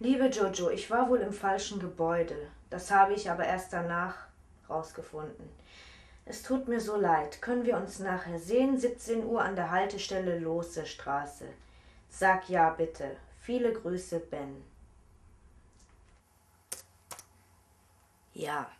Liebe Jojo, ich war wohl im falschen Gebäude. Das habe ich aber erst danach rausgefunden. Es tut mir so leid. Können wir uns nachher sehen? 17 Uhr an der Haltestelle Lose Straße. Sag ja bitte. Viele Grüße, Ben. Ja.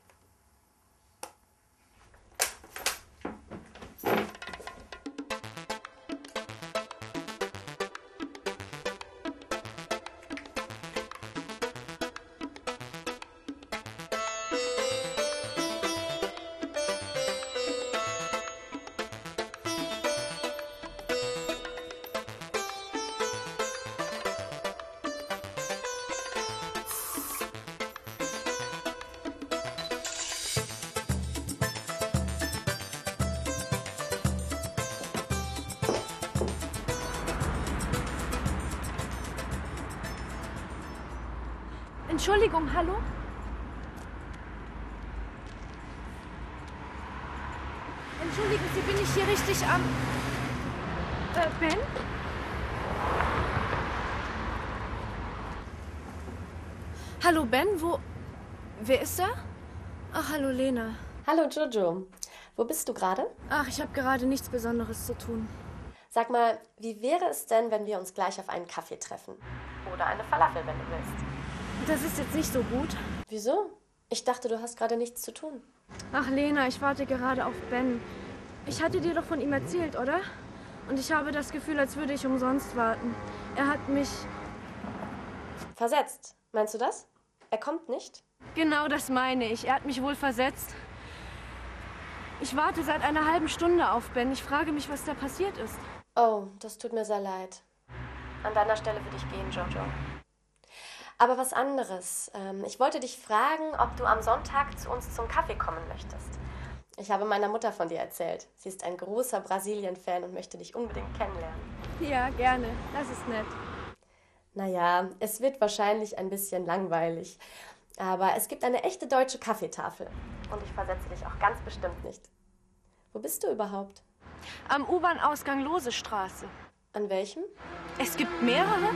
Entschuldigung, hallo? Entschuldigen Sie, bin ich hier richtig am. Äh, Ben? Hallo, Ben, wo. Wer ist da? Ach, hallo, Lena. Hallo Jojo, wo bist du gerade? Ach, ich habe gerade nichts Besonderes zu tun. Sag mal, wie wäre es denn, wenn wir uns gleich auf einen Kaffee treffen? Oder eine Falafel, wenn du willst. Das ist jetzt nicht so gut. Wieso? Ich dachte, du hast gerade nichts zu tun. Ach, Lena, ich warte gerade auf Ben. Ich hatte dir doch von ihm erzählt, oder? Und ich habe das Gefühl, als würde ich umsonst warten. Er hat mich. Versetzt. Meinst du das? Er kommt nicht? Genau das meine ich. Er hat mich wohl versetzt. Ich warte seit einer halben Stunde auf Ben. Ich frage mich, was da passiert ist. Oh, das tut mir sehr leid. An deiner Stelle würde ich gehen, Jojo. Aber was anderes. Ähm, ich wollte dich fragen, ob du am Sonntag zu uns zum Kaffee kommen möchtest. Ich habe meiner Mutter von dir erzählt. Sie ist ein großer Brasilien-Fan und möchte dich unbedingt kennenlernen. Ja, gerne. Das ist nett. Naja, es wird wahrscheinlich ein bisschen langweilig. Aber es gibt eine echte deutsche Kaffeetafel. Und ich versetze dich auch ganz bestimmt nicht. Wo bist du überhaupt? Am U-Bahn-Ausgang Lose Straße. An welchem? Es gibt mehrere?